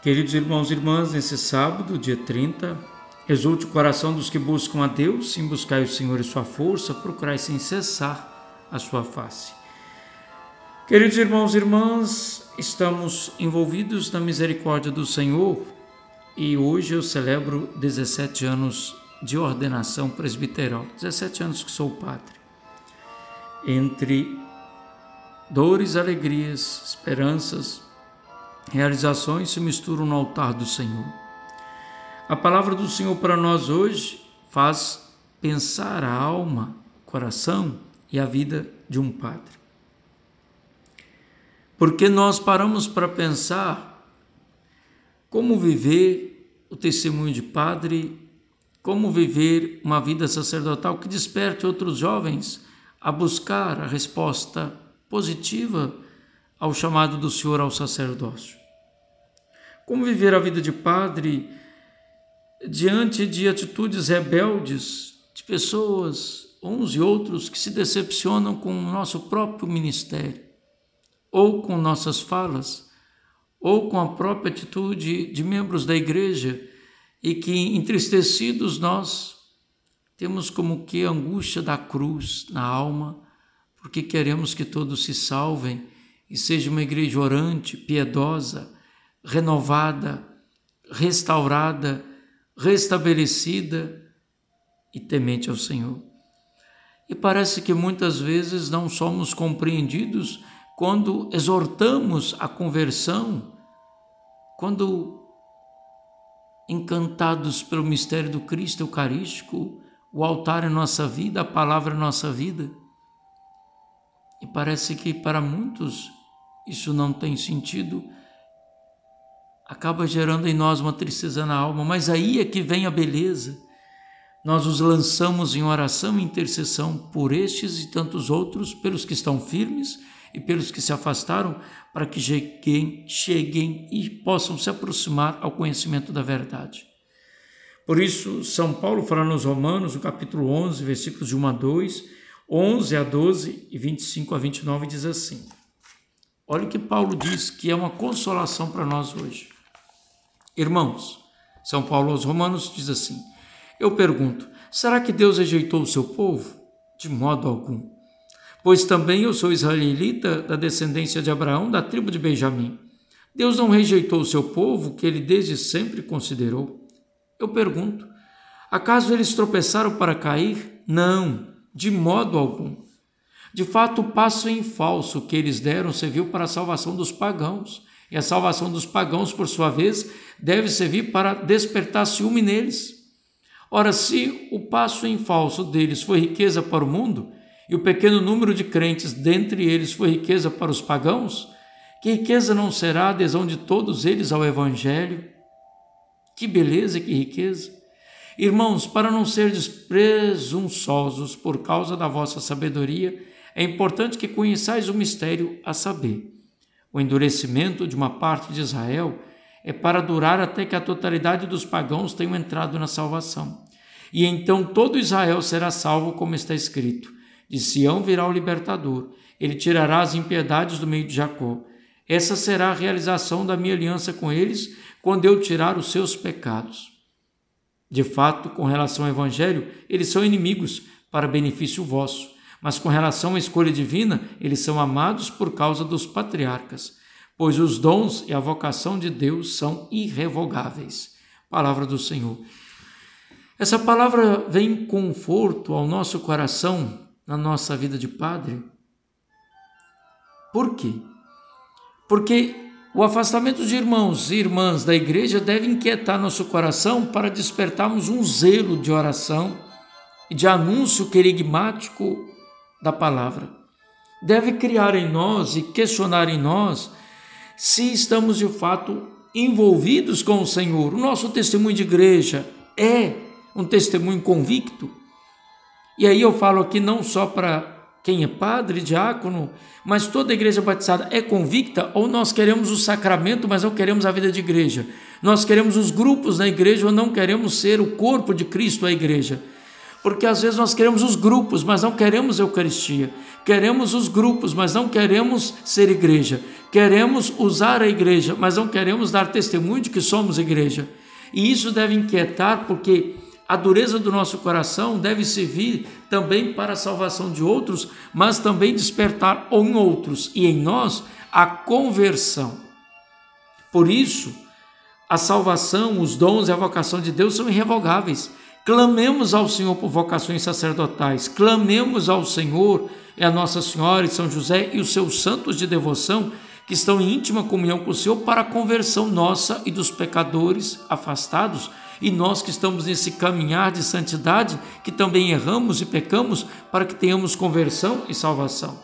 Queridos irmãos e irmãs, nesse sábado, dia 30, exulte o coração dos que buscam a Deus, sim buscai o Senhor e sua força, procurai sem cessar a sua face. Queridos irmãos e irmãs, estamos envolvidos na misericórdia do Senhor e hoje eu celebro 17 anos de ordenação presbiteral, 17 anos que sou padre. Entre dores, alegrias, esperanças, realizações se misturam no altar do Senhor. A palavra do Senhor para nós hoje faz pensar a alma, coração e a vida de um padre. Porque nós paramos para pensar como viver o testemunho de padre, como viver uma vida sacerdotal que desperte outros jovens a buscar a resposta positiva ao chamado do Senhor ao sacerdócio. Como viver a vida de padre diante de atitudes rebeldes de pessoas, uns e outros, que se decepcionam com o nosso próprio ministério, ou com nossas falas, ou com a própria atitude de membros da igreja, e que, entristecidos, nós temos como que a angústia da cruz na alma, porque queremos que todos se salvem e seja uma igreja orante, piedosa, renovada, restaurada, restabelecida e temente ao Senhor. E parece que muitas vezes não somos compreendidos quando exortamos a conversão, quando encantados pelo mistério do Cristo Eucarístico, o altar é nossa vida, a palavra é nossa vida. E parece que para muitos isso não tem sentido acaba gerando em nós uma tristeza na alma, mas aí é que vem a beleza. Nós os lançamos em oração e intercessão por estes e tantos outros, pelos que estão firmes e pelos que se afastaram, para que cheguem, cheguem e possam se aproximar ao conhecimento da verdade. Por isso, São Paulo fala nos Romanos, no capítulo 11, versículos de 1 a 2, 11 a 12 e 25 a 29, diz assim: Olha o que Paulo diz que é uma consolação para nós hoje. Irmãos, São Paulo aos Romanos diz assim: Eu pergunto, será que Deus rejeitou o seu povo? De modo algum. Pois também eu sou israelita da descendência de Abraão, da tribo de Benjamim. Deus não rejeitou o seu povo, que ele desde sempre considerou. Eu pergunto, acaso eles tropeçaram para cair? Não, de modo algum. De fato, o passo em falso que eles deram serviu para a salvação dos pagãos e a salvação dos pagãos, por sua vez, deve servir para despertar ciúme neles. Ora, se o passo em falso deles foi riqueza para o mundo, e o pequeno número de crentes dentre eles foi riqueza para os pagãos, que riqueza não será a adesão de todos eles ao Evangelho? Que beleza que riqueza! Irmãos, para não serdes presunçosos por causa da vossa sabedoria, é importante que conheçais o mistério a saber o endurecimento de uma parte de Israel é para durar até que a totalidade dos pagãos tenham entrado na salvação. E então todo Israel será salvo, como está escrito: De Sião virá o libertador, ele tirará as impiedades do meio de Jacó. Essa será a realização da minha aliança com eles, quando eu tirar os seus pecados. De fato, com relação ao Evangelho, eles são inimigos para benefício vosso mas com relação à escolha divina, eles são amados por causa dos patriarcas, pois os dons e a vocação de Deus são irrevogáveis. Palavra do Senhor. Essa palavra vem conforto ao nosso coração na nossa vida de padre. Por quê? Porque o afastamento de irmãos e irmãs da igreja deve inquietar nosso coração para despertarmos um zelo de oração e de anúncio querigmático da palavra. Deve criar em nós e questionar em nós se estamos de fato envolvidos com o Senhor. O nosso testemunho de igreja é um testemunho convicto. E aí eu falo aqui não só para quem é padre, diácono, mas toda a igreja batizada é convicta ou nós queremos o sacramento, mas não queremos a vida de igreja. Nós queremos os grupos na igreja ou não queremos ser o corpo de Cristo, a igreja. Porque às vezes nós queremos os grupos, mas não queremos Eucaristia. Queremos os grupos, mas não queremos ser igreja. Queremos usar a igreja, mas não queremos dar testemunho de que somos igreja. E isso deve inquietar, porque a dureza do nosso coração deve servir também para a salvação de outros, mas também despertar em outros e em nós a conversão. Por isso, a salvação, os dons e a vocação de Deus são irrevogáveis. Clamemos ao Senhor por vocações sacerdotais, clamemos ao Senhor e a Nossa Senhora e São José e os seus santos de devoção que estão em íntima comunhão com o Senhor para a conversão nossa e dos pecadores afastados e nós que estamos nesse caminhar de santidade, que também erramos e pecamos, para que tenhamos conversão e salvação.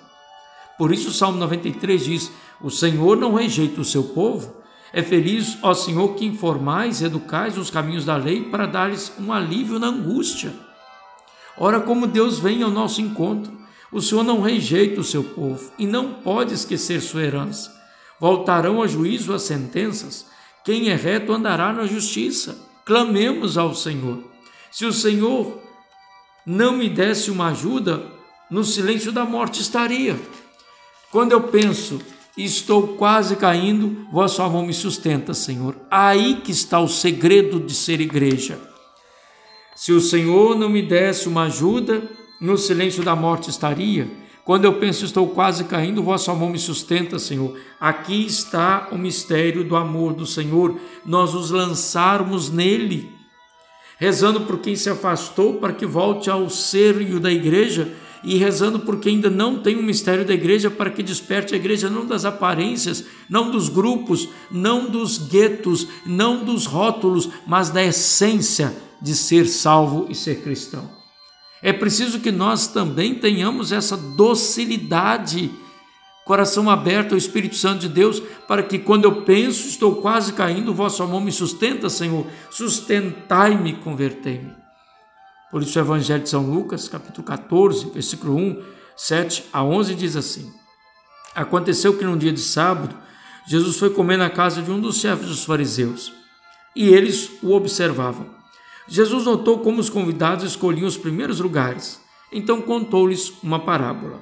Por isso o Salmo 93 diz: O Senhor não rejeita o seu povo. É feliz, ó Senhor, que informais e educais os caminhos da lei para dar-lhes um alívio na angústia. Ora, como Deus vem ao nosso encontro, o Senhor não rejeita o seu povo e não pode esquecer sua herança. Voltarão a juízo as sentenças. Quem é reto andará na justiça clamemos ao Senhor. Se o Senhor não me desse uma ajuda, no silêncio da morte estaria. Quando eu penso, estou quase caindo, vossa mão me sustenta, Senhor. Aí que está o segredo de ser igreja. Se o Senhor não me desse uma ajuda, no silêncio da morte estaria. Quando eu penso, estou quase caindo, vossa mão me sustenta, Senhor. Aqui está o mistério do amor do Senhor, nós os lançarmos nele, rezando por quem se afastou para que volte ao seio da igreja e rezando por quem ainda não tem o mistério da igreja para que desperte a igreja não das aparências, não dos grupos, não dos guetos, não dos rótulos, mas da essência de ser salvo e ser cristão. É preciso que nós também tenhamos essa docilidade, coração aberto ao Espírito Santo de Deus, para que quando eu penso, estou quase caindo, o vosso amor me sustenta, Senhor. Sustentai-me, convertei-me. Por isso o Evangelho de São Lucas, capítulo 14, versículo 1, 7 a 11 diz assim: Aconteceu que num dia de sábado, Jesus foi comer na casa de um dos chefes dos fariseus, e eles o observavam. Jesus notou como os convidados escolhiam os primeiros lugares, então contou-lhes uma parábola.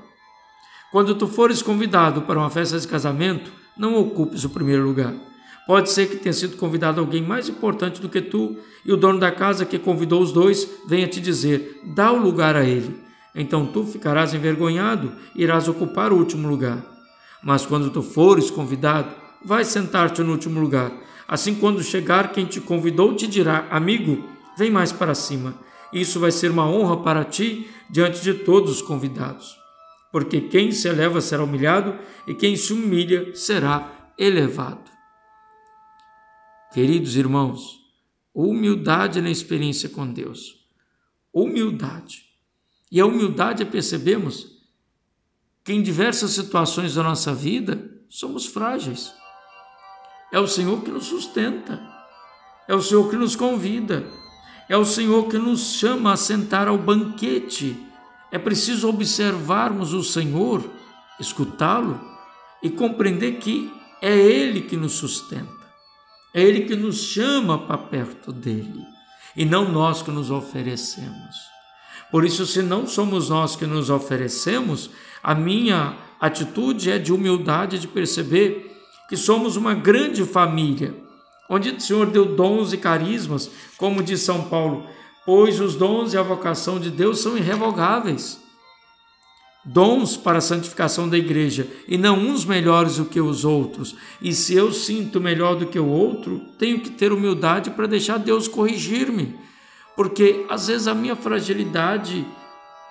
Quando tu fores convidado para uma festa de casamento, não ocupes o primeiro lugar. Pode ser que tenha sido convidado alguém mais importante do que tu, e o dono da casa que convidou os dois venha te dizer: dá o lugar a ele. Então tu ficarás envergonhado e irás ocupar o último lugar. Mas quando tu fores convidado, vai sentar-te no último lugar. Assim, quando chegar quem te convidou, te dirá: Amigo, vem mais para cima. Isso vai ser uma honra para ti diante de todos os convidados. Porque quem se eleva será humilhado e quem se humilha será elevado. Queridos irmãos, humildade na experiência com Deus. Humildade. E a humildade é percebemos que em diversas situações da nossa vida somos frágeis. É o Senhor que nos sustenta. É o Senhor que nos convida. É o Senhor que nos chama a sentar ao banquete. É preciso observarmos o Senhor, escutá-lo e compreender que é Ele que nos sustenta. É Ele que nos chama para perto dele e não nós que nos oferecemos. Por isso, se não somos nós que nos oferecemos, a minha atitude é de humildade, de perceber que somos uma grande família onde o Senhor deu dons e carismas, como diz São Paulo, pois os dons e a vocação de Deus são irrevogáveis. Dons para a santificação da igreja, e não uns melhores do que os outros. E se eu sinto melhor do que o outro, tenho que ter humildade para deixar Deus corrigir-me, porque às vezes a minha fragilidade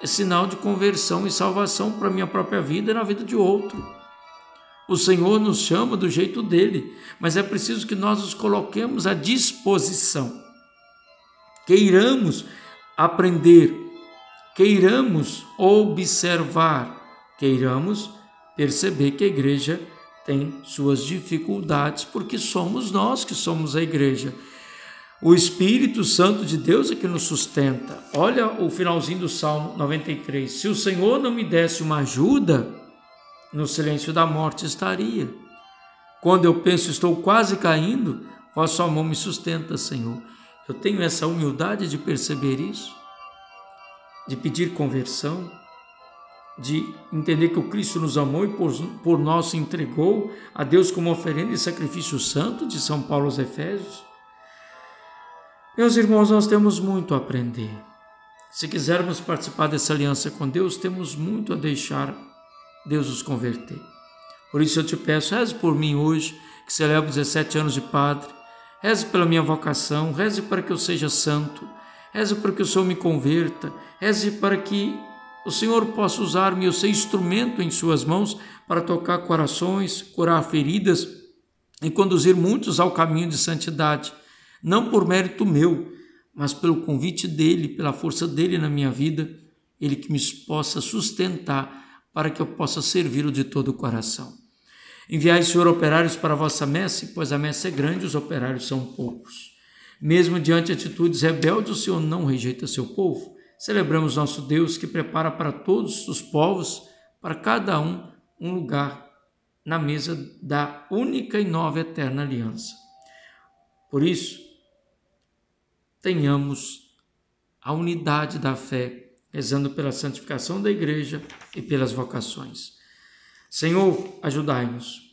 é sinal de conversão e salvação para a minha própria vida e na vida de outro. O Senhor nos chama do jeito dele, mas é preciso que nós nos coloquemos à disposição, queiramos aprender, queiramos observar, queiramos perceber que a igreja tem suas dificuldades, porque somos nós que somos a igreja. O Espírito Santo de Deus é que nos sustenta. Olha o finalzinho do Salmo 93. Se o Senhor não me desse uma ajuda, no silêncio da morte estaria. Quando eu penso estou quase caindo, vossa mão me sustenta, Senhor. Eu tenho essa humildade de perceber isso. De pedir conversão, de entender que o Cristo nos amou e por, por nós se entregou a Deus como oferenda e sacrifício santo, de São Paulo aos Efésios. Meus irmãos, nós temos muito a aprender. Se quisermos participar dessa aliança com Deus, temos muito a deixar Deus nos converter. Por isso eu te peço, reze por mim hoje, que celebro 17 anos de padre, reze pela minha vocação, reze para que eu seja santo, reze para que o Senhor me converta, reze para que o Senhor possa usar-me, eu ser instrumento em Suas mãos para tocar corações, curar feridas e conduzir muitos ao caminho de santidade, não por mérito meu, mas pelo convite dele, pela força dele na minha vida, ele que me possa sustentar para que eu possa servi-lo de todo o coração. Enviai, Senhor, operários para a vossa messe, pois a messe é grande, os operários são poucos. Mesmo diante de atitudes rebeldes, o Senhor não rejeita seu povo. Celebramos nosso Deus que prepara para todos os povos, para cada um, um lugar na mesa da única e nova eterna aliança. Por isso, tenhamos a unidade da fé, rezando pela santificação da igreja e pelas vocações. Senhor, ajudai-nos.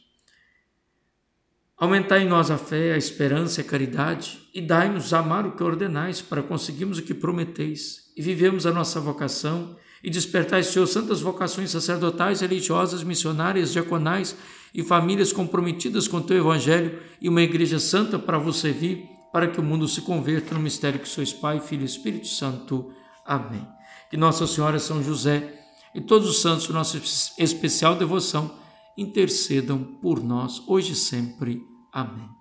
Aumentai em nós a fé, a esperança e a caridade e dai-nos amar o que ordenais para conseguirmos o que prometeis e vivemos a nossa vocação e despertai, Senhor, santas vocações sacerdotais, religiosas, missionárias, diaconais e famílias comprometidas com o teu evangelho e uma igreja santa para vos servir, para que o mundo se converta no mistério que sois Pai, Filho e Espírito Santo. Amém. Que Nossa Senhora São José e todos os santos, nossa especial devoção, intercedam por nós hoje e sempre. Amém.